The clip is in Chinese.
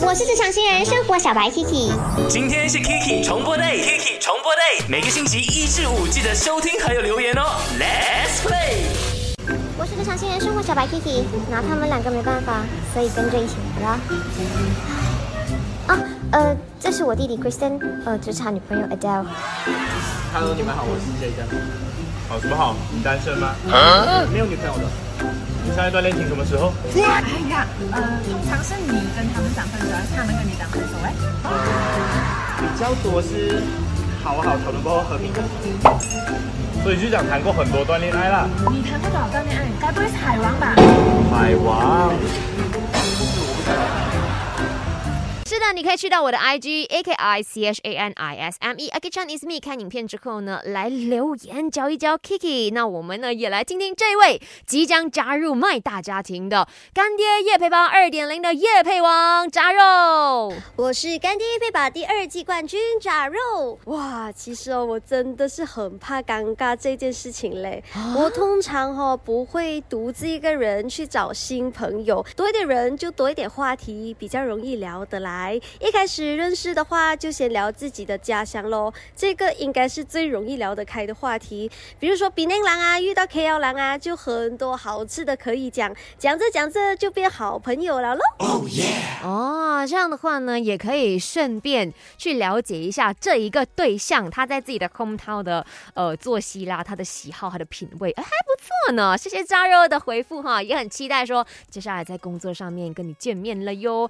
我是职场新人生活小白 Kiki。今天是 Kiki 重播 day，Kiki 重播 day，每个星期一至五记得收听还有留言哦。Let's play。我是职场新人生活小白 Kiki，拿他们两个没办法，所以跟着一起来了。啊，呃，这是我弟弟 Kristen，呃，职场女朋友 Adele。Hello，你们好，我是 J 的。好什么好？你单身吗？没有女朋友的。你上一段恋情什么时候？哎呀，呃，通常是你跟他们讲分手，还是他们跟你讲分手？哎，比较多是好好讨论过后和平分手。所以就讲谈过很多段恋爱啦。你谈过多少段恋爱？该不会是海王吧？海王。是的，你可以去到我的 IG a k i c h a n i s m e a k i chan is me，。看影片之后呢，来留言教一教 Kiki。那我们呢也来听听这位即将加入麦大家庭的干爹叶配帮二点零的叶配王炸肉。我是干爹配把第二季冠军炸肉。哇，其实哦，我真的是很怕尴尬这件事情嘞。我通常哦不会独自一个人去找新朋友，多一点人就多一点话题，比较容易聊得来。一开始认识的话，就先聊自己的家乡喽，这个应该是最容易聊得开的话题。比如说比内郎啊，遇到 KL 郎啊，就很多好吃的可以讲，讲着讲着就变好朋友了喽。哦耶！哦，这样的话呢，也可以顺便去了解一下这一个对象他在自己的 hometown 的呃作息啦，他的喜好，他的品味，哎，还不错呢。谢谢炸肉的回复哈，也很期待说接下来在工作上面跟你见面了哟。